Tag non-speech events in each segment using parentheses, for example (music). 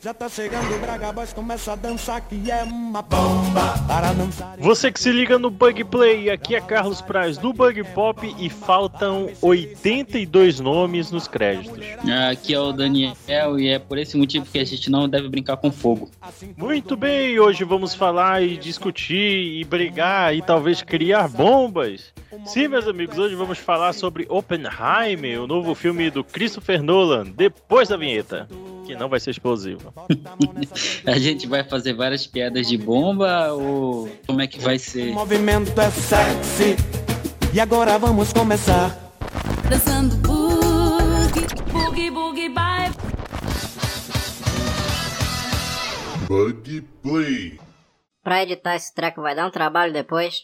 Já tá chegando o Braga Boys, começa a dançar que é uma bomba para dançar. Você que se liga no Bug Play, aqui é Carlos Praz do Bug Pop e faltam 82 nomes nos créditos. Aqui é o Daniel e é por esse motivo que a gente não deve brincar com fogo. Muito bem, hoje vamos falar e discutir e brigar e talvez criar bombas. Sim, meus amigos, hoje vamos falar sobre Oppenheimer, o novo filme do Christopher Nolan, depois da vinheta que não vai ser explosiva. (laughs) a gente vai fazer várias piadas de bomba ou como é que vai ser? O movimento é sexy e agora vamos começar. Dançando boogie, boogie, boogie, bye. Bug Play. Pra editar esse treco vai dar um trabalho depois.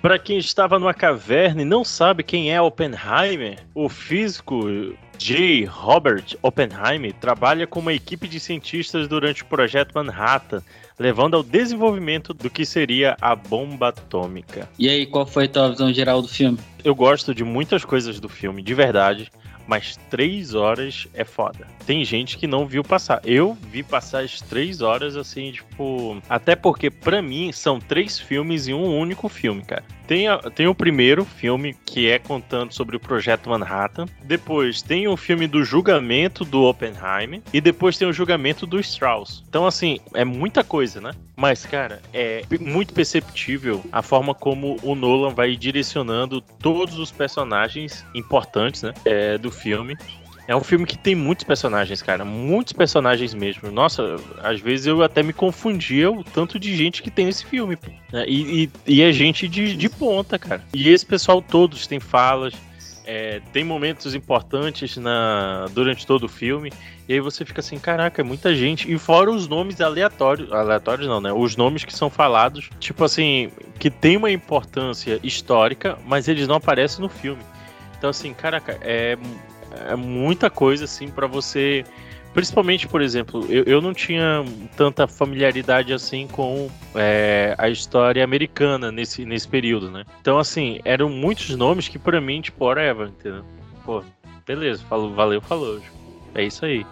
Para quem estava numa caverna e não sabe quem é Oppenheimer, o físico J. Robert Oppenheimer trabalha com uma equipe de cientistas durante o projeto Manhattan, levando ao desenvolvimento do que seria a bomba atômica. E aí, qual foi a tua visão geral do filme? Eu gosto de muitas coisas do filme, de verdade mas três horas é foda. Tem gente que não viu passar. Eu vi passar as três horas assim, tipo. Até porque, para mim, são três filmes em um único filme, cara. Tem, a, tem o primeiro filme, que é contando sobre o projeto Manhattan. Depois tem o filme do julgamento do Oppenheimer. E depois tem o julgamento do Strauss. Então, assim, é muita coisa, né? Mas, cara, é muito perceptível a forma como o Nolan vai direcionando todos os personagens importantes, né? É, do filme. É um filme que tem muitos personagens, cara. Muitos personagens mesmo. Nossa, às vezes eu até me confundia o tanto de gente que tem nesse filme. Né? E, e, e, é gente de, de ponta, cara. E esse pessoal todos tem falas. É, tem momentos importantes na, durante todo o filme. E aí você fica assim, caraca, é muita gente. E fora os nomes aleatórios. Aleatórios não, né? Os nomes que são falados, tipo assim, que tem uma importância histórica, mas eles não aparecem no filme. Então, assim, caraca, é, é muita coisa, assim, para você. Principalmente, por exemplo, eu, eu não tinha tanta familiaridade assim com é, a história americana nesse, nesse período, né? Então, assim, eram muitos nomes que para mim, tipo, whatever, entendeu? Pô, beleza, falou, valeu, falou. É isso aí.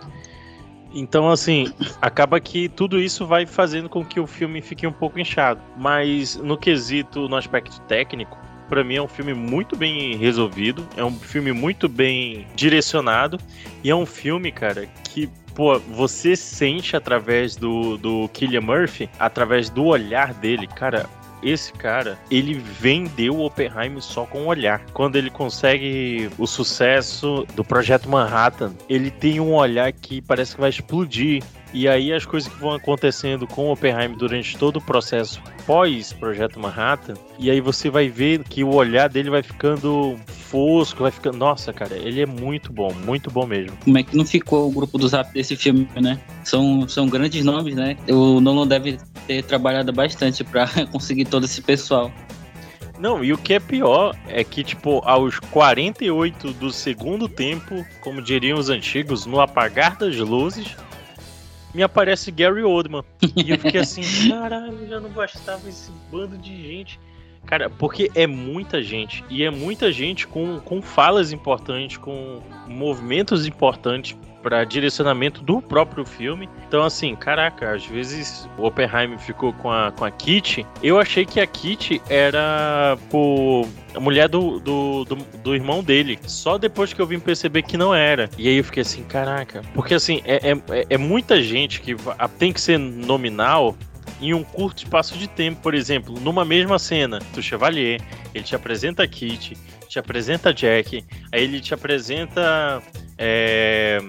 Então, assim, acaba que tudo isso vai fazendo com que o filme fique um pouco inchado. Mas no quesito, no aspecto técnico, para mim é um filme muito bem resolvido, é um filme muito bem direcionado e é um filme, cara, que pô, você sente através do, do Killian Murphy, através do olhar dele, cara, esse cara, ele vendeu o Oppenheimer só com o olhar. Quando ele consegue o sucesso do projeto Manhattan, ele tem um olhar que parece que vai explodir. E aí as coisas que vão acontecendo com o Oppenheimer durante todo o processo pós Projeto Manhattan, e aí você vai ver que o olhar dele vai ficando fosco, vai ficando. Nossa, cara, ele é muito bom, muito bom mesmo. Como é que não ficou o grupo do Zap desse filme, né? São, são grandes nomes, né? O Nolan deve ter trabalhado bastante para (laughs) conseguir todo esse pessoal. Não, e o que é pior é que, tipo, aos 48 do segundo tempo, como diriam os antigos, no apagar das luzes, me aparece Gary Oldman. E eu fiquei assim, (laughs) caralho, já não bastava esse bando de gente. Cara, porque é muita gente. E é muita gente com, com falas importantes, com movimentos importantes para direcionamento do próprio filme. Então, assim, caraca, às vezes o Oppenheimer ficou com a, com a Kitty. Eu achei que a Kitty era a mulher do, do, do, do, irmão dele. Só depois que eu vim perceber que não era. E aí eu fiquei assim, caraca. Porque assim, é, é, é muita gente que tem que ser nominal em um curto espaço de tempo. Por exemplo, numa mesma cena, do Chevalier, ele te apresenta a Kitty, te apresenta a Jack, aí ele te apresenta. É,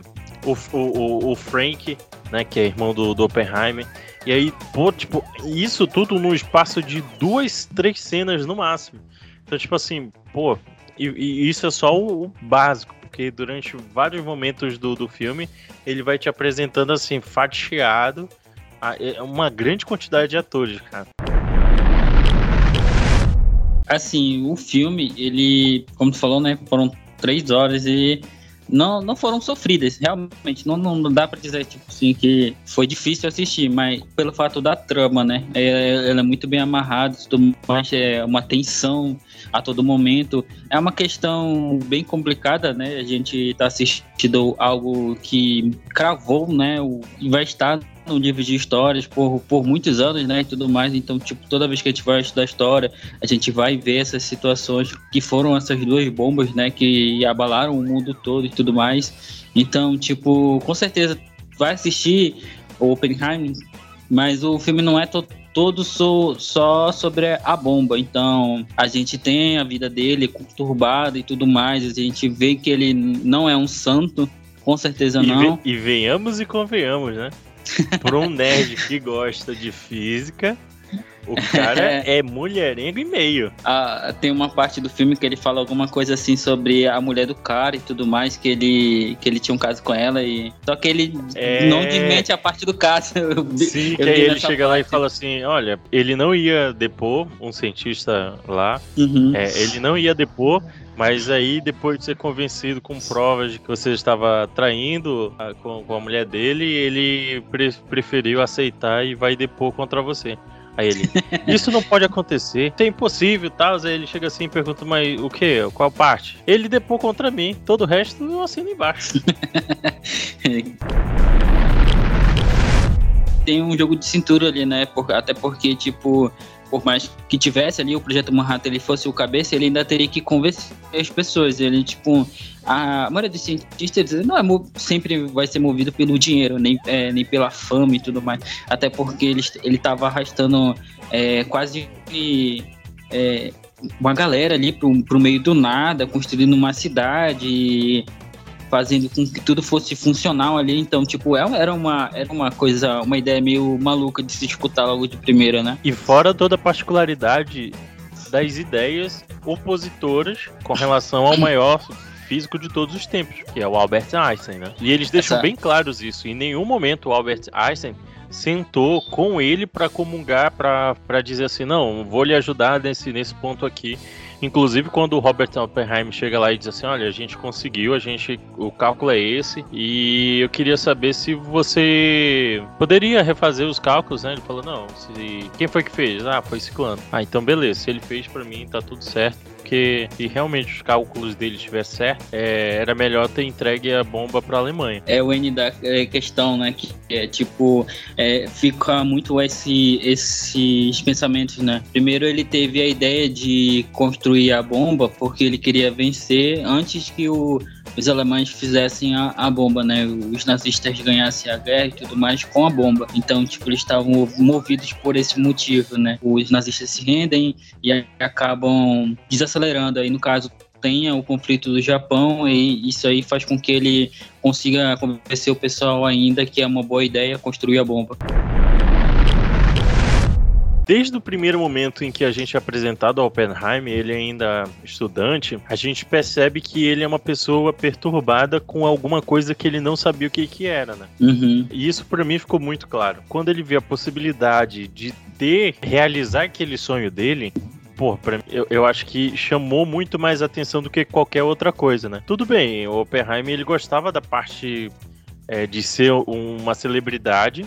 o, o, o Frank, né, que é irmão do, do Oppenheimer. E aí, pô, tipo, isso tudo num espaço de duas, três cenas no máximo. Então, tipo assim, pô, e, e isso é só o, o, básico, porque durante vários momentos do, do filme ele vai te apresentando assim, fatiado, a, é uma grande quantidade de atores, cara. Assim, o filme, ele, como tu falou, né, foram três horas e não, não foram sofridas, realmente. Não, não dá pra dizer, tipo assim, que foi difícil assistir, mas pelo fato da trama, né? É, ela é muito bem amarrada, tudo mais, é uma tensão a todo momento. É uma questão bem complicada, né? A gente tá assistindo algo que cravou, né? O, vai estar no livro de histórias por, por muitos anos, né, e tudo mais. Então, tipo, toda vez que a gente vai estudar história, a gente vai ver essas situações que foram essas duas bombas, né, que abalaram o mundo todo e tudo mais. Então, tipo, com certeza vai assistir o Oppenheimer, mas o filme não é to todo so, só sobre a bomba. Então, a gente tem a vida dele conturbada e tudo mais, a gente vê que ele não é um santo, com certeza E, não. ve- e venhamos e convenhamos, né? Por um nerd que gosta de física, o cara (laughs) é mulherengo e meio. Ah, tem uma parte do filme que ele fala alguma coisa assim sobre a mulher do cara e tudo mais, que ele, que ele tinha um caso com ela e. Só que ele É. não desmente a parte do caso. (laughs) Sim, que aí ele chega lá e parte. fala assim: olha, ele não ia depor, um cientista lá, Uhum. é, ele não ia depor, mas aí depois de ser convencido com provas de que você estava traindo a- com, com a mulher dele, ele pre- preferiu aceitar e vai depor contra você. Aí ele, (laughs) isso não pode acontecer, isso é impossível e tal. Aí ele chega assim e pergunta, mas o que? Qual parte? Ele depor contra mim, todo o resto eu assino embaixo. (laughs) Tem um jogo de cintura ali, né? Por- até porque, tipo, por mais que tivesse ali o projeto Manhattan, ele fosse o cabeça, ele ainda teria que convencer as pessoas. Ele, tipo, a maioria dos cientistas não é sempre vai ser movido pelo dinheiro, nem, é, nem pela fama e tudo mais. Até porque ele, ele tava arrastando é, quase é, uma galera ali pro, pro meio do nada, construindo uma cidade, fazendo com que tudo fosse funcional ali. Então, tipo, é- era uma, era uma coisa, uma ideia meio maluca de se escutar logo de primeira, né? E fora toda a particularidade das ideias opositoras com relação ao maior físico de todos os tempos, que é o Albert Einstein, né? E eles deixam Essa- bem claros isso. Em nenhum momento o Albert Einstein sentou com ele para comungar, para dizer assim, não, vou lhe ajudar nesse, nesse ponto aqui. Inclusive quando o Robert Oppenheim chega lá e diz assim, olha, a gente conseguiu, a gente, o cálculo é esse, e eu queria saber se você poderia refazer os cálculos, né? Ele falou, não, se quem foi que fez? Ah, foi Ciclano. Ah, então beleza, se ele fez pra mim, tá tudo certo. Porque se realmente os cálculos dele estivessem certos, é, era melhor ter entregue a bomba pra Alemanha. É o N da é, questão, né? Que é tipo, é, fica muito esse, esses pensamentos, né? Primeiro ele teve a ideia de construir a bomba porque ele queria vencer antes que o, os alemães fizessem a, a bomba, né? Os nazistas ganhassem a guerra e tudo mais com a bomba. Então, tipo, eles estavam movidos por esse motivo, né? Os nazistas se rendem e acabam desacelerando. Aí, no caso, tenha o conflito do Japão e isso aí faz com que ele consiga convencer o pessoal ainda que é uma boa ideia construir a bomba. Desde o primeiro momento em que a gente é apresentado ao Oppenheim, ele ainda estudante, a gente percebe que ele é uma pessoa perturbada com alguma coisa que ele não sabia o que, que era, né? Uhum. E isso pra mim ficou muito claro. Quando ele vê a possibilidade de ter, realizar aquele sonho dele, pô, pra mim, eu, eu acho que chamou muito mais atenção do que qualquer outra coisa, né? Tudo bem, o Oppenheim ele gostava da parte é, de ser uma celebridade,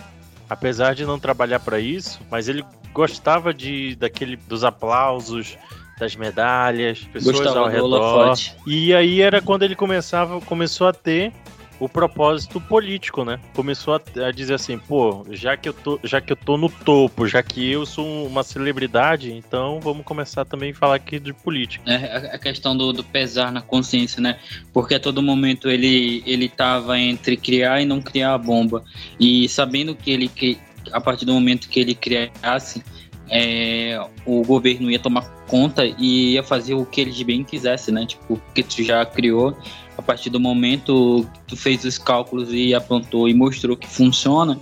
apesar de não trabalhar pra isso, mas ele gostava de daquele dos aplausos, das medalhas, pessoas Gostava ao do redor. E aí era quando ele começava, começou a ter o propósito político, né? Começou a, a dizer assim, pô, já que eu tô, já que eu tô no topo, já que eu sou uma celebridade, então vamos começar também a falar aqui de política. É, a- questão do, do pesar na consciência, né? Porque a todo momento ele ele tava entre criar e não criar a bomba. E sabendo que ele que a partir do momento que ele criasse é, o governo ia tomar conta e ia fazer o que eles bem quisesse, né? Tipo, que tu já criou, a partir do momento que tu fez os cálculos e aprontou e mostrou que funciona,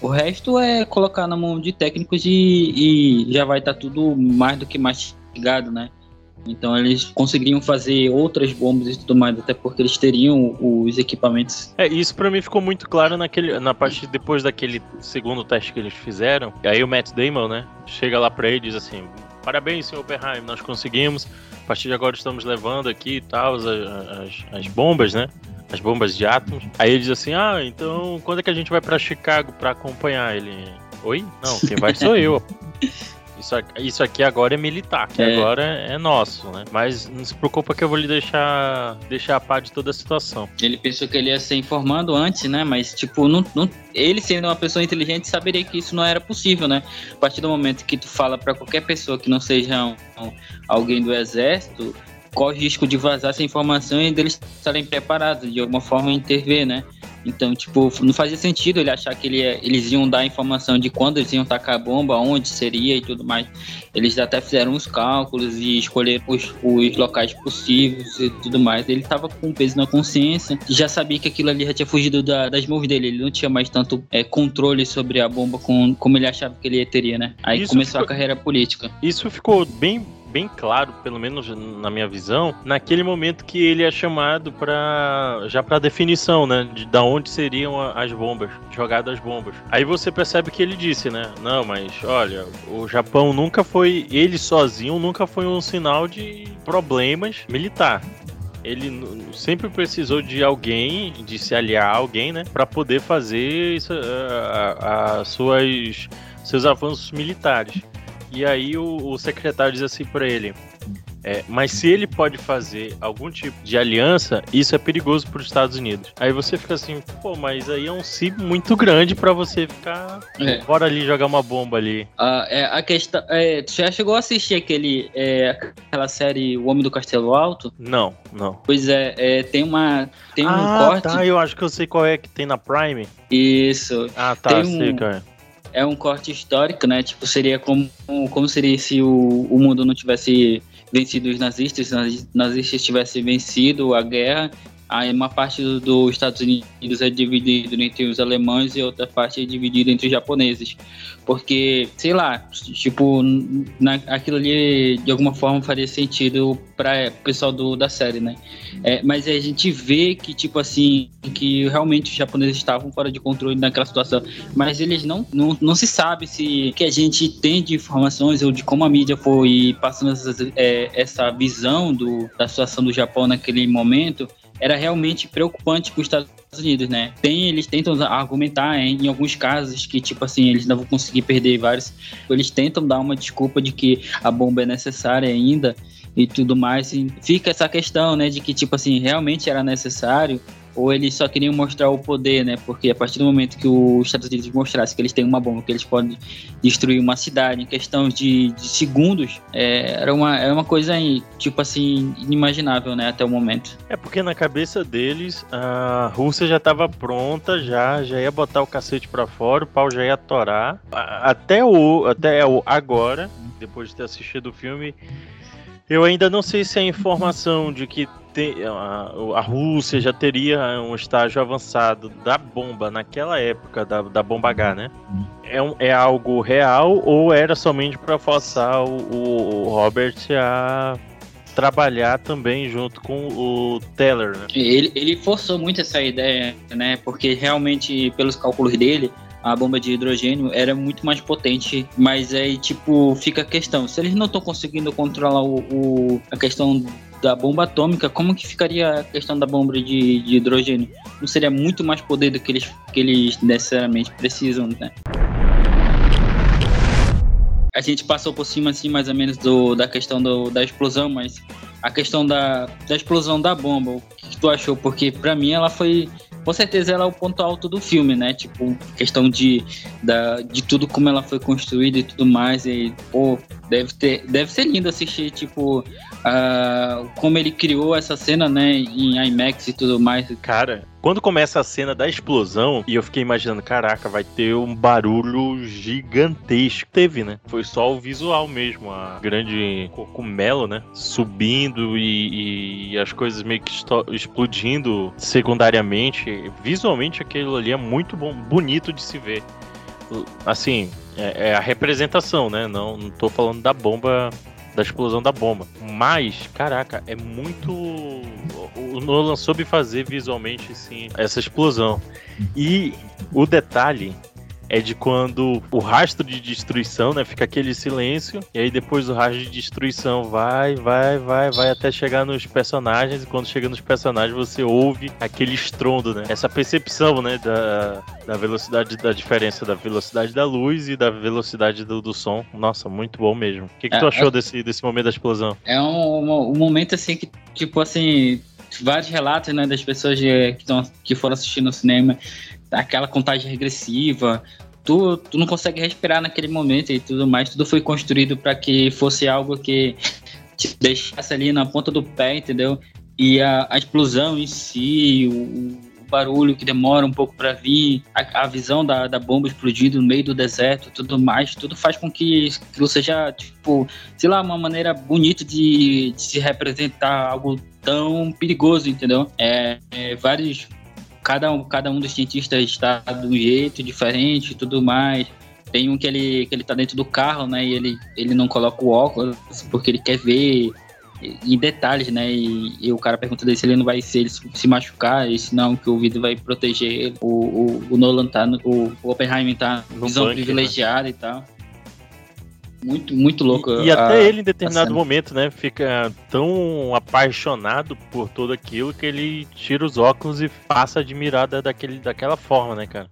o resto é colocar na mão de técnicos e, e já vai estar tudo mais do que mastigado, né? Então eles conseguiriam fazer outras bombas e tudo mais, até porque eles teriam os equipamentos. É, isso pra mim ficou muito claro naquele, na parte depois daquele segundo teste que eles fizeram. E aí o Matt Damon, né, chega lá pra ele e diz assim: Parabéns, senhor Oppenheim, nós conseguimos. A partir de agora estamos levando aqui e tal as, as, as bombas, né? as bombas de átomos. Aí ele diz assim: Ah, então quando é que a gente vai pra Chicago pra acompanhar ele? Oi? Não, quem vai sou eu. (laughs) Isso aqui, isso aqui agora é militar, que É. agora é nosso, né? Mas não se preocupa que eu vou lhe deixar, deixar a par de toda a situação. Ele pensou que ele ia ser informado antes, né? Mas, tipo, não, não- ele sendo uma pessoa inteligente saberia que isso não era possível, né? A partir do momento que tu fala pra qualquer pessoa que não seja um- um- alguém do exército, corre o risco de vazar essa informação e deles estarem preparados de alguma forma a intervir, né? Então, tipo, não fazia sentido ele achar que ele ia- eles iam dar a informação de quando eles iam tacar a bomba, onde seria e tudo mais. Eles até fizeram os cálculos e escolheram os, os locais possíveis e tudo mais. Ele tava com peso na consciência já sabia que aquilo ali já tinha fugido da- das mãos dele. Ele não tinha mais tanto é, controle sobre a bomba com, como ele achava que ele teria, né? Aí Isso começou a ficou- carreira política. Isso ficou bem, bem claro, pelo menos na minha visão, naquele momento que ele é chamado para já para definição, né, de da onde seriam as bombas, jogadas as bombas. Aí você percebe que ele disse, né? Não, mas olha, o Japão nunca foi ele sozinho, nunca foi um sinal de problemas militar. Ele sempre precisou de alguém, de se aliar a alguém, né, para poder fazer isso, a- a- a suas seus avanços militares. E aí o, o secretário diz assim pra ele: é, mas se ele pode fazer algum tipo de aliança, isso é perigoso para os Estados Unidos. Aí você fica assim, pô, mas aí é um si muito grande pra você ficar. É. Bora ali jogar uma bomba ali. Ah, é, a questão. É, tu já chegou a assistir aquele, é, aquela série O Homem do Castelo Alto? Não, não. Pois é, é, tem uma. Tem um ah, corte. tá, eu acho que eu sei qual é que tem na Prime. Isso. Ah, tá, Tem sei, um- cara. É um corte histórico, né? Tipo, seria como, como seria se o, o mundo não tivesse vencido os nazistas, se os nazistas tivessem vencido a guerra. Aí uma parte do- dos Estados Unidos é dividido entre os alemães e outra parte é dividida entre os japoneses. Porque, sei lá, tipo, na, aquilo ali de alguma forma faria sentido para o pessoal do, da série, né? É, mas a gente vê que, tipo assim, que realmente os japoneses estavam fora de controle naquela situação. Mas eles não, não, não se sabe se que a gente tem de informações ou de como a mídia foi passando essas, é, essa visão do, da situação do Japão naquele momento era realmente preocupante para os Estados Unidos, né? Tem, eles tentam argumentar em, em alguns casos que, tipo assim, eles não vão conseguir perder vários. Eles tentam dar uma desculpa de que a bomba é necessária ainda e tudo mais. E fica essa questão, né, de que, tipo assim, realmente era necessário ou eles só queriam mostrar o poder, né? Porque a partir do momento que os Estados Unidos mostrassem que eles têm uma bomba, que eles podem destruir uma cidade em questão de, de segundos, é, era, uma, era uma coisa, tipo assim, inimaginável, né? Até o momento. É porque na cabeça deles a Rússia já tava pronta, já, já ia botar o cacete pra fora, o pau já ia torar. Até o, até o agora, depois de ter assistido o filme, eu ainda não sei se a informação de que a, a Rússia já teria um estágio avançado da bomba naquela época, da, da bomba H, né? É, um- é algo real ou era somente pra forçar o, o- o Robert a trabalhar também junto com o Teller, né? Ele, ele forçou muito essa ideia, né? Porque realmente, pelos cálculos dele, a bomba de hidrogênio era muito mais potente. Mas aí, tipo, fica a questão: se eles não estão conseguindo controlar o, o- a questão da bomba atômica, como que ficaria a questão da bomba de, de hidrogênio? Não seria muito mais poder do que eles, que eles necessariamente precisam, né? A gente passou por cima, assim, mais ou menos, do, da questão do, da explosão, mas a questão da, da explosão da bomba, o que, que tu achou? Porque pra mim ela foi. Com certeza ela é o ponto alto do filme, né? Tipo, questão de, da, de tudo como ela foi construída e tudo mais. E, pô, deve, ter, deve ser lindo assistir, tipo, ah, como ele criou essa cena, né? Em IMAX e tudo mais. Cara, quando começa a cena da explosão, e eu fiquei imaginando, caraca, vai ter um barulho gigantesco. Teve, né? Foi só o visual mesmo, a grande cogumelo, né? Subindo e, e as coisas meio que explodindo secundariamente. Visualmente aquilo ali é muito bom, bonito de se ver. Assim, é, é a representação, né? Não, não tô falando da bomba da explosão da bomba. Mas, caraca, é muito. O Nolan soube fazer visualmente, sim, essa explosão. E o detalhe é de quando o rastro de destruição, né? Fica aquele silêncio, e aí depois o rastro de destruição vai, vai, vai, vai até chegar nos personagens, e quando chega nos personagens você ouve aquele estrondo, né? Essa percepção, né? Da, da velocidade, da diferença da velocidade da luz e da velocidade do, do som. Nossa, muito bom mesmo. O que, que É, tu achou é- desse, desse momento da explosão? É um, um, momento assim que, tipo assim, vários relatos, né, das pessoas que, tão, que foram assistir no cinema, aquela contagem regressiva. Tu, tu não consegue respirar naquele momento e tudo mais. Tudo foi construído para que fosse algo que te deixasse ali na ponta do pé, entendeu? E a, a explosão em si, o, o barulho que demora um pouco para vir, a, a visão da, da bomba explodindo no meio do deserto, tudo mais, tudo faz com que aquilo seja, tipo, sei lá, uma maneira bonita de, de se representar algo tão perigoso, entendeu? É, é, vários. Cada um, cada um dos cientistas está de um jeito diferente e tudo mais. Tem um que ele, que ele tá dentro do carro, né? E ele, ele não coloca o óculos porque ele quer ver em detalhes, né? E, e o cara pergunta dele se ele não vai se ele se machucar, e se não, que o vidro vai proteger ele. O, o, o Nolan tá, no- o, o Oppenheimer tá No visão né? privilegiada e tal. Muito, muito louco. E, e até a- ele, em determinado momento, né, fica tão apaixonado por tudo aquilo que ele tira os óculos e passa a admirar da- daquele, daquela forma, né, cara?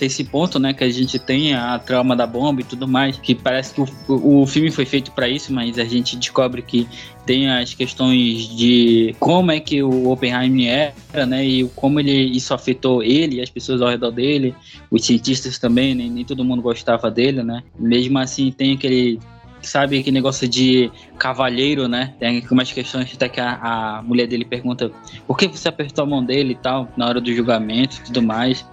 Tem esse ponto, né, que a gente tem a trama da bomba e tudo mais, que parece que o, o filme foi feito para isso, mas a gente descobre que tem as questões de como é que o Oppenheimer era, né, e como ele isso afetou ele e as pessoas ao redor dele, os cientistas também, nem, nem todo mundo gostava dele, né. Mesmo assim, tem aquele sabe aquele negócio de cavalheiro, né? Tem umas questões até que a, a mulher dele pergunta por que você apertou a mão dele e tal, na hora do julgamento e tudo mais.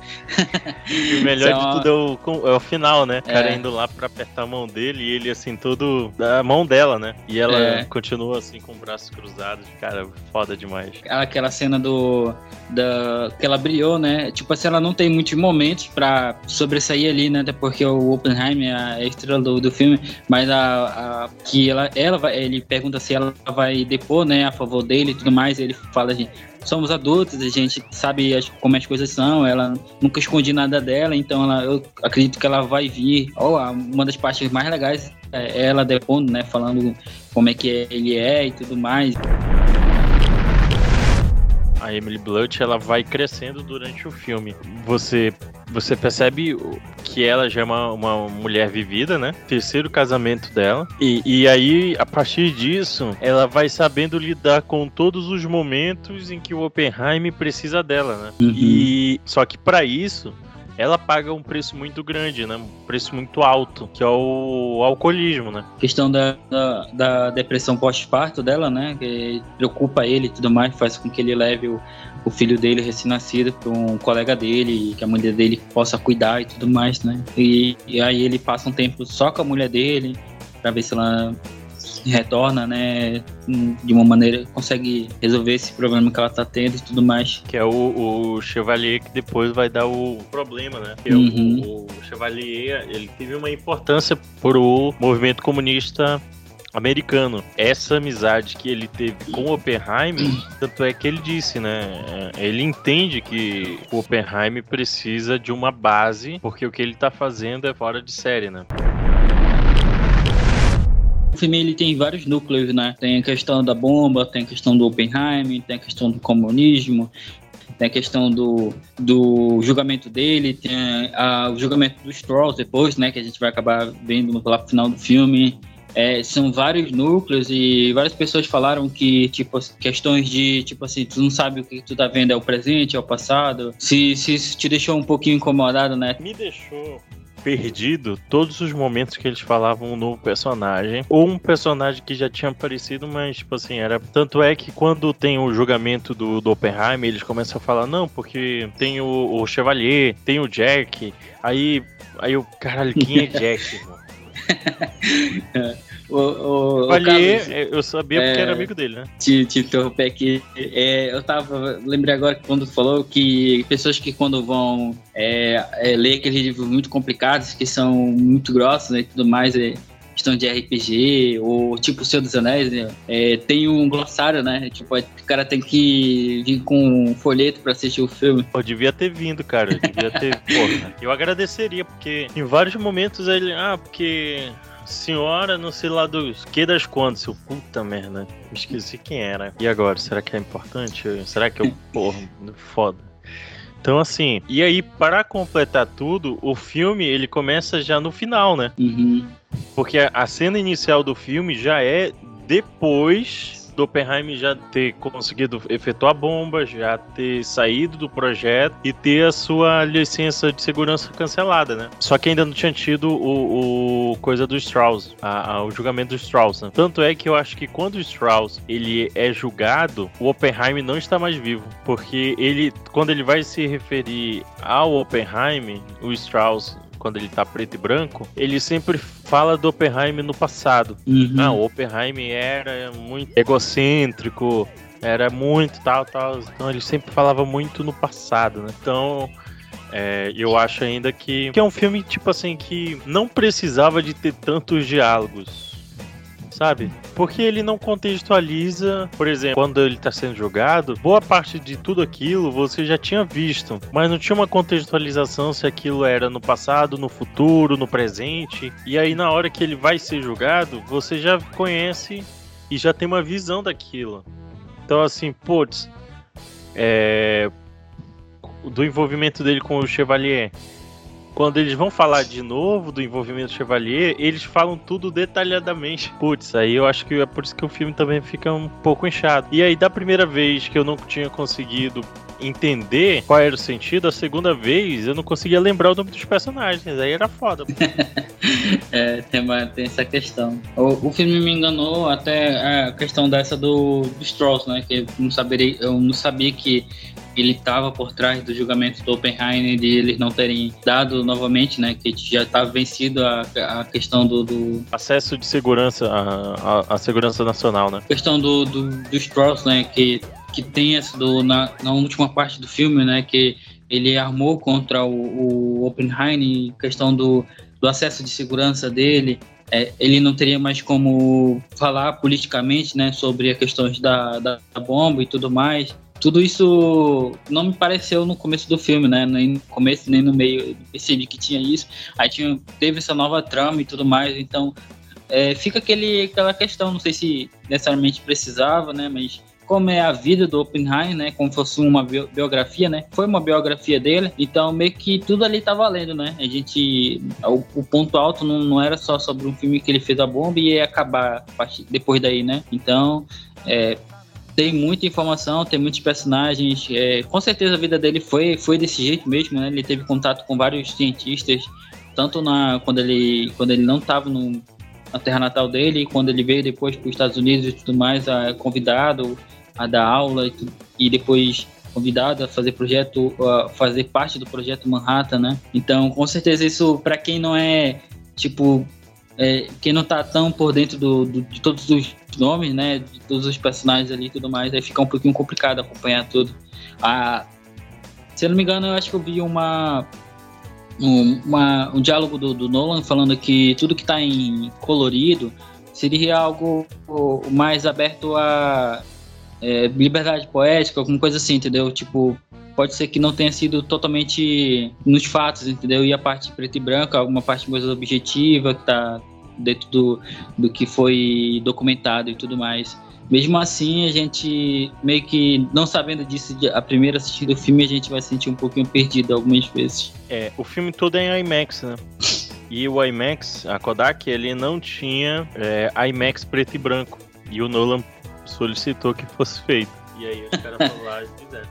E o melhor (laughs) é uma- de tudo é o, é o final, né? O cara É. indo lá pra apertar a mão dele e ele, assim, todo da mão dela, né? E ela É. continua, assim, com os braços cruzados. Cara, foda demais. aquela cena do da que ela brilhou, né? Tipo assim, ela não tem muitos momentos pra sobressair ali, né? Até porque o Oppenheimer é a estrela do, do filme, mas a, a- que ela ela vai, ele pergunta se ela vai depor, né, a favor dele e tudo mais, ele fala assim, somos adultos, a gente sabe as- como as coisas são, ela nunca esconde nada dela, então ela, eu acredito que ela vai vir. A- uma das partes mais legais é ela depondo, né, falando como é que ele é e tudo mais. A Emily Blunt, ela vai crescendo durante o filme. Você você percebe que ela já é uma, uma mulher vivida, né? Terceiro casamento dela. E, e aí, a partir disso, ela vai sabendo lidar com todos os momentos em que o Oppenheimer precisa dela, né? E só que para isso, ela paga um preço muito grande, né? Um preço muito alto, que é o alcoolismo, né? questão da, da, da depressão pós-parto dela, né? Que preocupa ele e tudo mais, faz com que ele leve o, o filho dele recém-nascido para um colega dele, que a mulher dele possa cuidar e tudo mais, né? E, e aí ele passa um tempo só com a mulher dele para ver se ela retorna, né? De uma maneira consegue resolver esse problema que ela tá tendo e tudo mais. Que é o, o Chevalier que depois vai dar o problema, né? Que é Uhum. o, o Chevalier, ele teve uma importância pro movimento comunista americano. Essa amizade que ele teve com o Oppenheimer, (coughs) tanto é que ele disse, né? é, Ele entende que o Oppenheimer precisa de uma base, porque o que ele tá fazendo é fora de série, né? O filme ele tem vários núcleos, né? Tem a questão da bomba, tem a questão do Oppenheimer, tem a questão do comunismo, tem a questão do, do julgamento dele, tem a- o julgamento dos Trolls depois, né? Que a gente vai acabar vendo pro final do filme. É, são vários núcleos e várias pessoas falaram que, tipo, questões de, tipo assim, tu não sabe o que tu tá vendo é o presente, é o passado. Se, se isso te deixou um pouquinho incomodado, né? me deixou perdido todos os momentos que eles falavam um novo personagem ou um personagem que já tinha aparecido, mas tipo assim, era tanto é que quando tem o julgamento do, do Oppenheimer, eles começam a falar não, porque tem o, o Chevalier, tem o Jack, aí aí o caralho, quem é Jack? irmão? (laughs) O, o, o Chevalier, Carlos, é, eu sabia porque é, era amigo dele, né? te, te interromper aqui. É, eu tava. Lembrei agora que quando falou que pessoas que quando vão é, é, ler aqueles livros muito complicados, que são muito grossos né, e tudo mais, é, questão de RPG, ou tipo o Senhor dos Anéis, né? É, tem um glossário, né? Tipo, o cara tem que vir com um folheto pra assistir o filme. Pô, devia ter vindo, cara. Devia ter. (laughs) Porra, eu agradeceria, porque em vários momentos ele. Ah, porque. Senhora, não sei lá dos que das quantas, seu puta merda. Me esqueci quem era. E agora, será que é importante? Será que eu. (laughs) Porra, foda. Então, assim, e aí, para completar tudo, o filme ele começa já no final, né? Uhum. Porque a cena inicial do filme já é depois do Oppenheimer já ter conseguido efetuar a bomba, já ter saído do projeto e ter a sua licença de segurança cancelada, né? Só que ainda não tinha tido o, o coisa do Strauss, a- a- o julgamento do Strauss. Né? Tanto é que eu acho que quando o Strauss ele é julgado, o Oppenheimer não está mais vivo, porque ele, quando ele vai se referir ao Oppenheimer, o Strauss quando ele tá preto e branco, ele sempre fala do Oppenheimer no passado. Uhum. Não, o Oppenheimer era muito egocêntrico, era muito tal, tal. Então ele sempre falava muito no passado, né? Então. é, eu acho ainda que, que é um filme, tipo assim, que não precisava de ter tantos diálogos. Sabe? Porque ele não contextualiza, por exemplo, quando ele tá sendo jogado, boa parte de tudo aquilo você já tinha visto, mas não tinha uma contextualização se aquilo era no passado, no futuro, no presente. E aí na hora que ele vai ser julgado, você já conhece e já tem uma visão daquilo. Então assim, putz, é, do envolvimento dele com o Chevalier. Quando eles vão falar de novo do envolvimento do Chevalier, eles falam tudo detalhadamente. Putz, aí eu acho que é por isso que o filme também fica um pouco inchado. E aí, da primeira vez que eu não tinha conseguido entender qual era o sentido, a segunda vez eu não conseguia lembrar o nome dos personagens. Aí era foda. (laughs) É, tem, uma- tem essa questão. O, o filme me enganou até a questão dessa do, do Strauss, né? Que eu não, saberia, eu não sabia que ele estava por trás do julgamento do Oppenheimer de eles não terem dado novamente, né? Que já estava vencido a, a questão do, do Acesso de segurança, a, a, a segurança nacional, né? questão do, do, do Strauss, né? Que, que tem essa do, na, na última parte do filme, né? Que ele armou contra o, o Oppenheimer, questão do, do acesso de segurança dele. É, ele não teria mais como falar politicamente, né? Sobre as questões da, da, da bomba e tudo mais. Tudo isso não me pareceu no começo do filme, né? Nem no começo, nem no meio. Eu percebi que tinha isso. Aí tinha, teve essa nova trama e tudo mais. Então, é, fica aquele, aquela questão, não sei se necessariamente precisava, né? Mas como é a vida do Oppenheim, né? Como fosse uma bio- biografia, né? Foi uma biografia dele, então meio que tudo ali tá valendo, né? A gente. O, o ponto alto não, não era só sobre um filme que ele fez a bomba e ia acabar depois daí, né? Então. É, tem muita informação, tem muitos personagens. é, com certeza a vida dele foi, foi desse jeito mesmo, né? Ele teve contato com vários cientistas, tanto na quando ele quando ele não estava na terra natal dele, quando ele veio depois para os Estados Unidos e tudo mais, a, convidado a dar aula e, e depois convidado a fazer projeto, a fazer parte do projeto Manhattan, né? Então, com certeza isso para quem não é tipo é, quem não tá tão por dentro do, do- de todos os nomes, né, de todos os personagens ali e tudo mais, aí fica um pouquinho complicado acompanhar tudo. Se eu não me engano, eu acho que eu vi uma um, uma- um diálogo do, do Nolan falando que tudo que tá em colorido seria algo mais aberto a é, liberdade poética, alguma coisa assim, entendeu? Tipo, pode ser que não tenha sido totalmente nos fatos, entendeu? E a parte preta e branca, alguma parte mais objetiva que tá dentro do, do que foi documentado e tudo mais. Mesmo assim, a gente meio que não sabendo disso, a primeira assistida do filme, a gente vai se sentir um pouquinho perdido algumas vezes. É, o filme todo é em IMAX, né? E o IMAX, a Kodak, ele não tinha é, IMAX preto e branco. E o Nolan solicitou que fosse feito. E aí os caras lá e fizeram.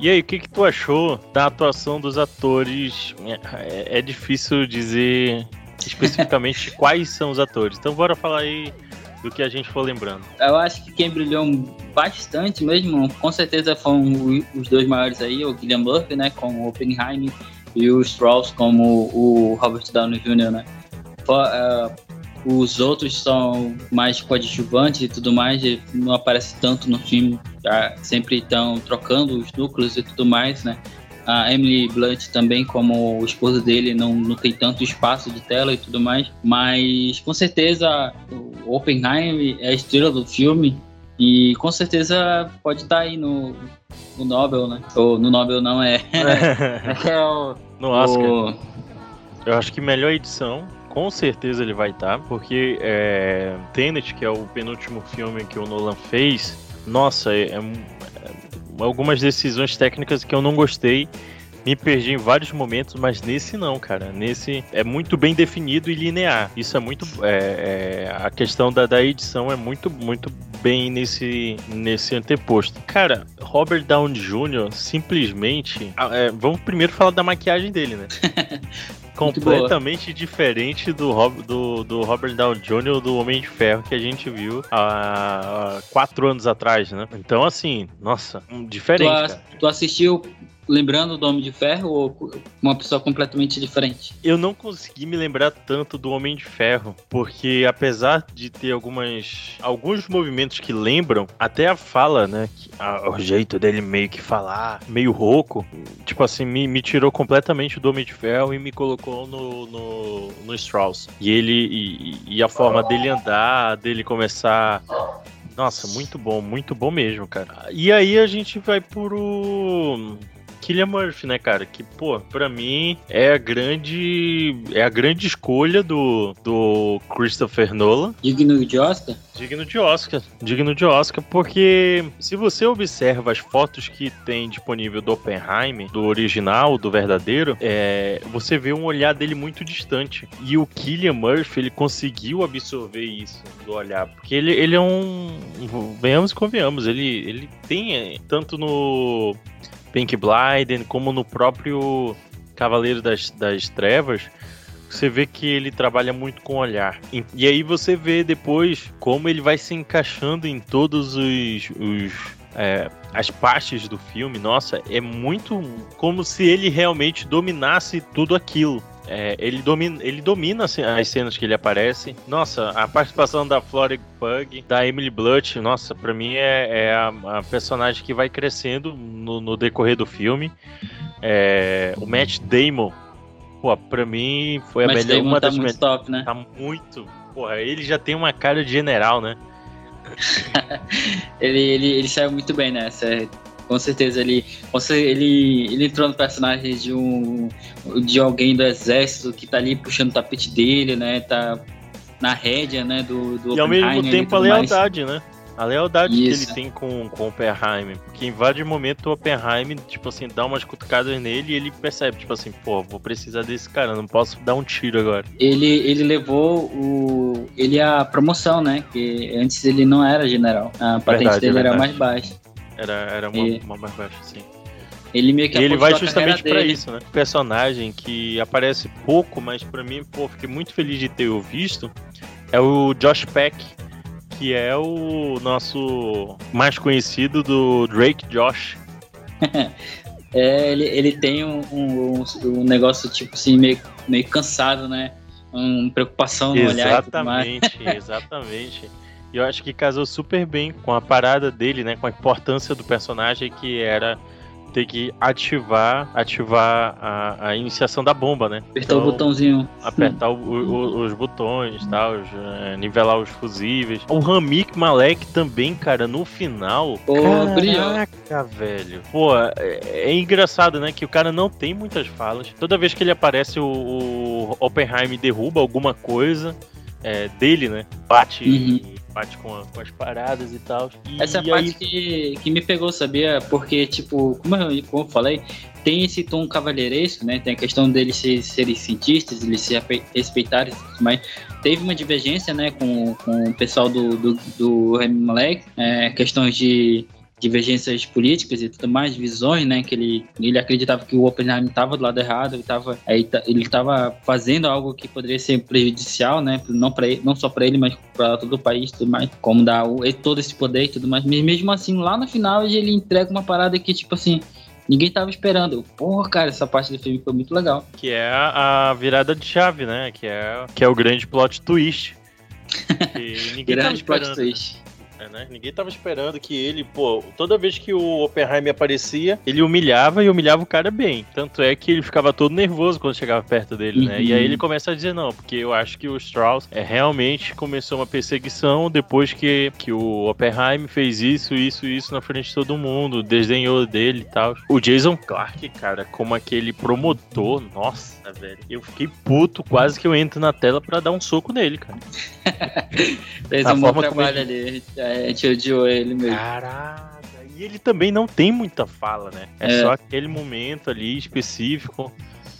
E aí, o que, que tu achou da atuação dos atores? É, é difícil dizer especificamente (laughs) quais são os atores. Então bora falar aí do que a gente for lembrando. Eu acho que quem brilhou bastante mesmo, com certeza foram os dois maiores aí, o Guilherme Murphy, né, com o Oppenheimer, e o Strauss como o Robert Downey Jr., né. Eh, os outros são mais coadjuvantes e tudo mais, e não aparece tanto no filme, já sempre estão trocando os núcleos e tudo mais, né. a Emily Blunt também, como o esposo dele, não, não tem tanto espaço de tela e tudo mais. Mas com certeza o Oppenheim é a estrela do filme. E com certeza pode estar aí no, no Nobel, né? Ou no Nobel não é. é (laughs) o, no Oscar. o- Eu acho que melhor edição, com certeza ele vai estar, porque é, Tenet, que é o penúltimo filme que o Nolan fez, nossa, é, é- é- algumas decisões técnicas que eu não gostei. Me perdi em vários momentos, mas nesse não, cara. Nesse é muito bem definido e linear. Isso é muito. é- é- a questão da, da edição é muito, muito bem nesse, nesse anteposto. Cara, Robert Downey Jr. simplesmente. ah, é, vamos primeiro falar da maquiagem dele, né? (laughs) Completamente diferente do, Rob- do, do Robert Downey Jr. do Homem de Ferro que a gente viu há há quatro anos atrás, né? Então, assim, nossa, um tu, diferente, a- tu assistiu lembrando do Homem de Ferro ou uma pessoa completamente diferente? Eu não consegui me lembrar tanto do Homem de Ferro, porque apesar de ter algumas alguns movimentos que lembram, até a fala, né, que- a- o jeito dele meio que falar, meio rouco, tipo assim, me, me tirou completamente do Homem de Ferro e me colocou no, no, no Strauss. E ele e, e a forma dele andar, dele começar nossa, muito bom, muito bom mesmo, cara. E aí a gente vai pro Killian Murphy, né, cara? Que, pô, pra mim é a grande. É a grande escolha do, do Christopher Nolan. Digno de Oscar? Digno de Oscar. Digno de Oscar, porque se você observa as fotos que tem disponível do Oppenheim, do original, do verdadeiro, é, você vê um olhar dele muito distante. E o Killian Murphy, ele conseguiu absorver isso do olhar. Porque ele, ele é um. Venhamos e convenhamos, ele, ele tem, é, tanto no Pink Blind como no próprio Cavaleiro das, das Trevas, você vê que ele trabalha muito com olhar. E, e aí você vê depois como ele vai se encaixando em todos os. os, é, as partes do filme, nossa, é muito como se ele realmente dominasse tudo aquilo. É, ele, domina, ele domina assim, as cenas que ele aparece. Nossa, a participação da Florida Pug, da Emily Blunt, nossa, pra mim é, é a, a personagem que vai crescendo no, no decorrer do filme. É, o Matt Damon, pô, pra mim foi a Mas melhor, Damon uma tá das muito top, né? Tá muito. Porra, ele já tem uma cara de general, né? (laughs) Ele, ele, ele saiu muito bem nessa. É, Com certeza ele, você, ele, ele entrou no personagem de um de alguém do exército que tá ali puxando o tapete dele, né? Tá na rédea, né? Do, do E ao mesmo tempo a tudo mais. lealdade, né? A lealdade que Isso. ele tem com, com o Oppenheim. Porque em vários momentos o Oppenheim, tipo assim, dá umas cutucadas nele e ele percebe, tipo assim, pô, vou precisar desse cara, não posso dar um tiro agora. Ele, ele levou o ele a promoção, né? Que antes ele não era general. A patente Verdade, dele era verdade. mais baixa. Era, era uma, E- uma mais baixa, assim. Ele meio que E ele vai justamente pra dele. isso, né? Personagem que aparece pouco, mas pra mim, pô, fiquei muito feliz de ter o visto. É o Josh Peck, que é o nosso mais conhecido do Drake Josh. (laughs) É, ele, ele tem um, um, um negócio, tipo assim, meio, meio cansado, né? Uma preocupação no olhar e tudo mais. Exatamente, (laughs) exatamente. E eu acho que casou super bem com a parada dele, né? Com a importância do personagem que era ter que ativar, ativar a, a iniciação da bomba, né? Apertar o Então, botãozinho. apertar o- o- os botões, tal, os, eh, nivelar os fusíveis. O Ramik Malek também, cara, no final. Ô. Caraca, velho. Pô, é, é engraçado, né? Que o cara não tem muitas falas. Toda vez que ele aparece, o, o Oppenheim derruba alguma coisa é, dele, né? Bate. Uhum. Bate com, a- com as paradas e tal. E Essa é a aí- parte que, que me pegou, sabia? Porque, tipo, como eu, como eu falei, tem esse tom cavalheiresco, né? Tem a questão deles se- serem cientistas, eles se respeitarem e tudo mais. Teve uma divergência, né, com, com o pessoal do, do, do Remy Malek, é, questões de divergências políticas e tudo mais, visões, né, que ele, ele acreditava que o Oppenheimer estava do lado errado, ele estava ele estava fazendo algo que poderia ser prejudicial, né, não para não só para ele, mas para todo o país, e tudo mais, como dar o, todo esse poder e tudo mais. Mas mesmo assim, lá no final ele entrega uma parada que tipo assim, ninguém tava esperando. Porra, cara, essa parte do filme foi muito legal. Que é a virada de chave, né? Que é, que é o grande plot twist. (laughs) Que ninguém tava Grande plot esperando. twist. É, né? Ninguém tava esperando que ele, pô, toda vez que o Oppenheimer aparecia, ele humilhava e humilhava o cara bem. Tanto é que ele ficava todo nervoso quando chegava perto dele, né? E aí ele começa a dizer não, porque eu acho que o Strauss é, realmente começou uma perseguição depois que, que o Oppenheimer fez isso, isso isso na frente de todo mundo, desdenhou dele e tal. O Jason Clark, cara, como aquele promotor, nossa, velho. Eu fiquei puto, quase que eu entro na tela pra dar um soco nele, cara. (laughs) Fez A um bom trabalho ali. A gente odiou ele mesmo. Caraca. E ele também não tem muita fala, né? É, É. só aquele momento ali específico.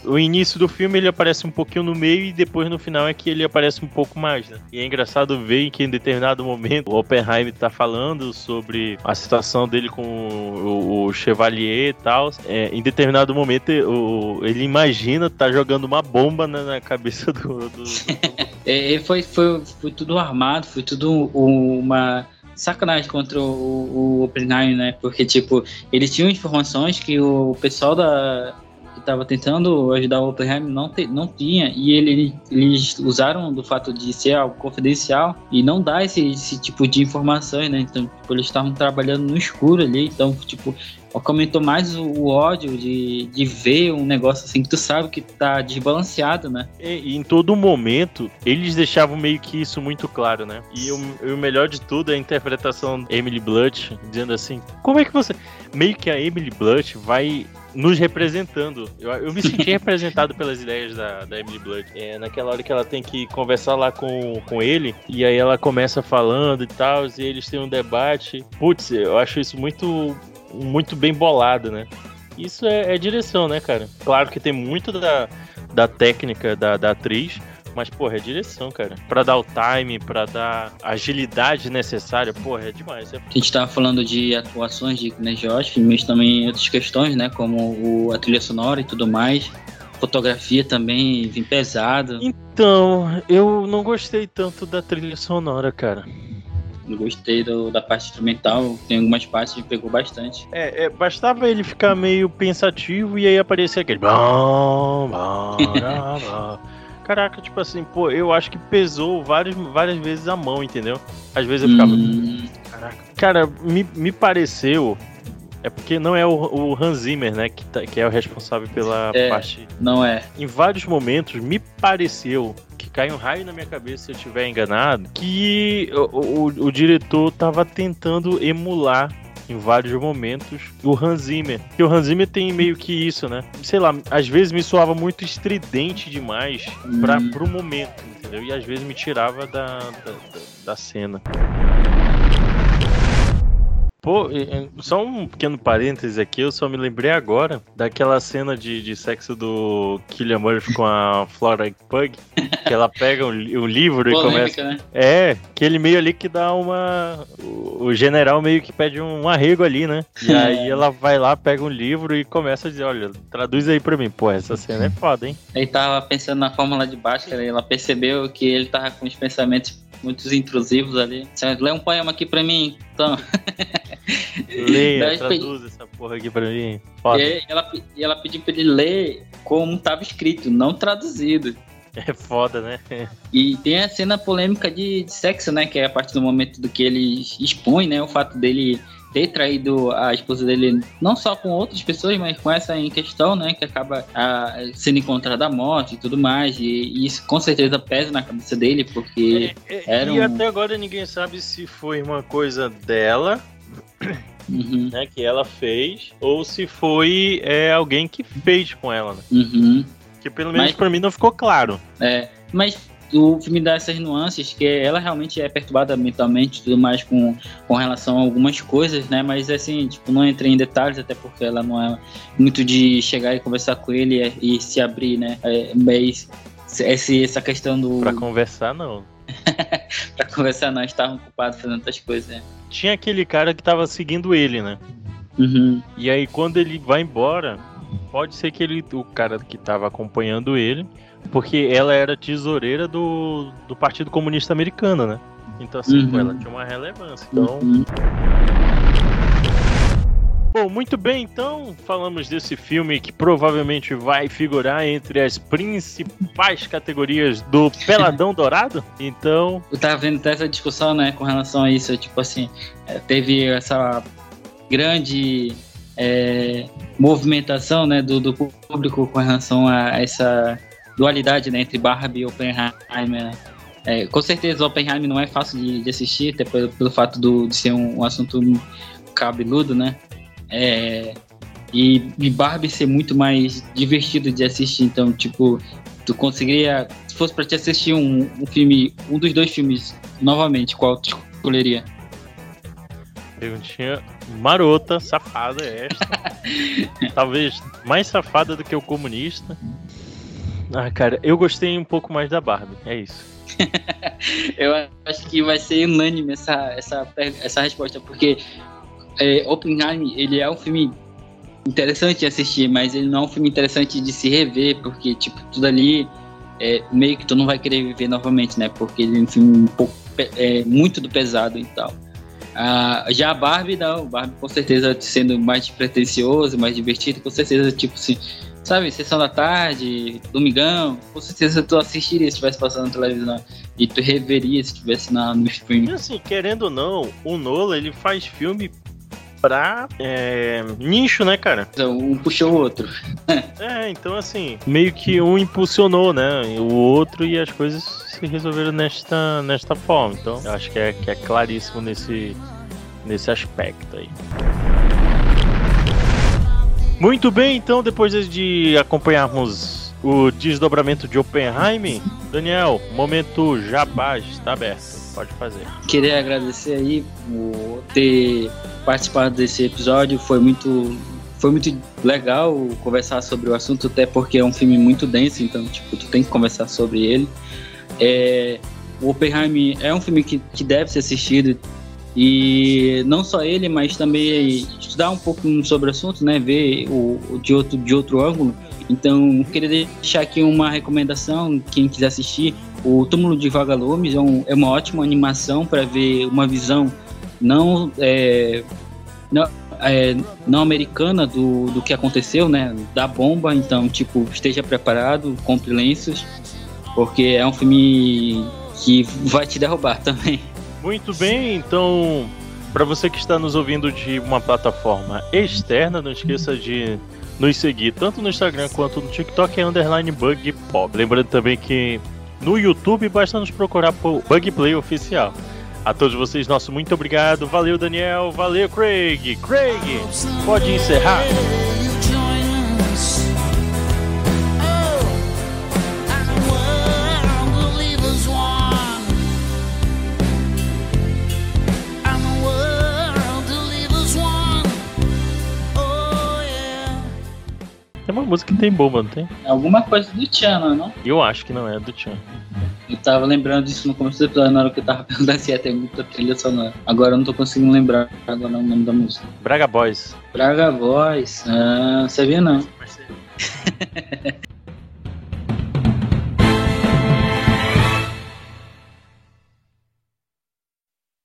O início do filme ele aparece um pouquinho no meio e depois no final é que ele aparece um pouco mais, né? E é engraçado ver que em determinado momento o Oppenheimer tá falando sobre a situação dele com o, o Chevalier e tal. É, em determinado momento o- ele imagina tá jogando uma bomba na, na cabeça do, do- do (laughs) É, é, foi, foi, foi tudo armado, foi tudo uma sacanagem contra o, o Oppenheimer, né? Porque, tipo, eles tinham informações que o pessoal da que tava tentando ajudar o Oppenheimer não, não tinha, e ele, eles usaram do fato de ser algo confidencial e não dar esse, esse tipo de informações, né? Então, tipo, eles estavam trabalhando no escuro ali, então, tipo, aumentou mais o, o ódio de, de ver um negócio assim que tu sabe que tá desbalanceado, né? E, e em todo momento, eles deixavam meio que isso muito claro, né? E o, e o melhor de tudo é a interpretação da Emily Blunt, dizendo assim: como é que você. Meio que a Emily Blunt vai nos representando. Eu, eu me senti (laughs) representado pelas ideias da, da Emily Blunt. É naquela hora que ela tem que conversar lá com, com ele, e aí ela começa falando e tal, e eles têm um debate. Putz, eu acho isso muito, muito bem bolado, né? Isso é, é direção, né, cara? Claro que tem muito da, da técnica da, da atriz, mas, porra, é direção, cara. Pra dar o time, pra dar a agilidade necessária, porra, é demais. É... A gente tava falando de atuações de né, Josh, mas também outras questões, né? Como o, a trilha sonora e tudo mais. Fotografia também vem pesado. Então, eu não gostei tanto da trilha sonora, cara. Gostei do- da parte instrumental. Tem algumas partes que pegou bastante. É, é, bastava ele ficar meio pensativo e aí aparecia aquele. (laughs) Caraca, tipo assim, pô, eu acho que pesou várias, várias vezes a mão, entendeu? Às vezes eu ficava. Hum, Caraca. Cara, me, me pareceu. É porque não é o, o Hans Zimmer, né? Que, tá- que é o responsável pela É. parte. não é. Em vários momentos me pareceu que cai um raio na minha cabeça se eu estiver enganado. Que o, o, o diretor tava tentando emular. Em vários momentos, o Hans Zimmer. Porque o Hans Zimmer tem meio que isso, né? Sei lá, às vezes me soava muito estridente demais pra, Hum. pro momento, entendeu? E às vezes me tirava da, da- da cena. Pô, só um pequeno parênteses aqui, eu só me lembrei agora daquela cena de, de sexo do Killian Murphy com a Flora Pug, que ela pega o, li- o livro e começa. Polêmica, né? É, aquele meio ali que dá uma. O, o general meio que pede um arrego ali, né? E (laughs) aí ela vai lá, pega um livro e começa a dizer: olha, traduz aí pra mim. Pô, essa cena é foda, hein? Ele tava pensando na fórmula de Bhaskara e ela percebeu que ele tava com os pensamentos muito intrusivos ali. Disse, Lê um poema aqui pra mim, então. (laughs) Leia, Daí pedi- traduz essa porra aqui pra mim. Foda. E ela, e ela pediu pra ele ler como tava escrito, não traduzido. (laughs) É foda, né? E tem a cena polêmica de, de sexo, né? Que é a partir do momento do que ele expõe, né? O fato dele ter traído a esposa dele, não só com outras pessoas, mas com essa em questão, né? Que acaba ah, sendo encontrada a morte e tudo mais. E, e isso com certeza pesa na cabeça dele, porque. É, é, era e um- até agora ninguém sabe se foi uma coisa dela, Uhum, né, que ela fez, ou se foi é, alguém que fez com ela, né? uhum. Que pelo menos Mas- pra mim não ficou claro. É, mas o filme dá essas nuances, que ela realmente é perturbada mentalmente e tudo mais com, com relação a algumas coisas, né? Mas assim, tipo, não entrei em detalhes, até porque ela não é muito de chegar e conversar com ele e, e se abrir, né? É, mas esse, essa questão do. Pra conversar, não. (laughs) pra conversar, nós estávamos ocupados fazendo outras coisas, né? Tinha aquele cara que tava seguindo ele, né? Uhum. E aí quando ele vai embora, pode ser que ele, o cara que tava acompanhando ele, porque ela era tesoureira do, do Partido Comunista Americano, né? Então assim, Uhum. ela tinha uma relevância. Então, Uhum. Bom, muito bem, então falamos desse filme que provavelmente vai figurar entre as principais categorias do Peladão Dourado. Então, Eu tava vendo até essa discussão, né, com relação a isso, tipo assim, é, teve essa grande é, movimentação, né, do, do público com relação a essa dualidade, né, entre Barbie e Oppenheimer, né. É, com certeza, Oppenheimer não é fácil de, de assistir, até pelo, pelo fato do, de ser um, um assunto cabeludo, né, é, e, e Barbie ser muito mais divertido de assistir, então, tipo, tu conseguiria, se fosse pra te assistir um, um filme, um dos dois filmes novamente, qual tu escolheria? perguntinha marota, safada é esta. (laughs) Talvez mais safada do que o comunista. Ah, cara, eu gostei um pouco mais da Barbie, é isso. (laughs) Eu acho que vai ser unânime essa, essa, essa resposta, porque é, Oppenheimer, ele é um filme interessante de assistir, mas ele não é um filme interessante de se rever, porque, tipo, tudo ali é, meio que tu não vai querer viver novamente, né? Porque ele é um filme um pouco, é, muito do pesado e tal. Ah, já a Barbie, não. Barbie, com certeza, sendo mais pretencioso, mais divertido, com certeza, tipo assim, sabe, sessão da tarde, domingão, com certeza tu assistiria se estivesse passando na televisão. E tu reveria se estivesse na- no E streaming. assim, querendo ou não, o Nola ele faz filme pra é, nicho, né, cara? Então, um puxou o outro. (laughs) É, então assim, meio que um impulsionou, né? O outro e as coisas se resolveram nesta, nesta forma. Então, eu acho que é, que é claríssimo nesse, nesse aspecto aí. Muito bem, então, depois de acompanharmos o desdobramento de Oppenheimer, Daniel, momento jabás está aberto. Pode fazer. Queria agradecer aí por ter participado desse episódio. Foi muito, foi muito legal conversar sobre o assunto, até porque é um filme muito denso, então tipo, tu tem que conversar sobre ele. É, o Oppenheimer é um filme que, que deve ser assistido e não só ele, mas também estudar um pouco sobre o assunto, né? Ver o, de outro de outro ângulo. Então, queria deixar aqui uma recomendação, quem quiser assistir, o Túmulo de Vagalumes é, um- é uma ótima animação para ver uma visão não, é, não, é, não americana do, do que aconteceu, né? Da bomba. Então, tipo, esteja preparado, compre lenços, porque é um filme que vai te derrubar também. Muito bem, então, para você que está nos ouvindo de uma plataforma externa, não esqueça de nos seguir tanto no Instagram quanto no TikTok é underline Bug Pop. Lembrando também que no YouTube basta nos procurar por Bug Play Oficial. A todos vocês, nosso muito obrigado. Valeu, Daniel. Valeu, Craig. Craig, pode encerrar. Tem uma música que tem bomba, não tem? Alguma coisa do Tiana, não? Eu acho que não é do Tchan. Eu tava lembrando disso no começo do episódio, na hora que eu tava (laughs) perguntando se ia ter muita trilha sonora. Agora eu não tô conseguindo lembrar agora o nome da música. Braga Boys. Braga Voz. Ah, sabia não. (laughs)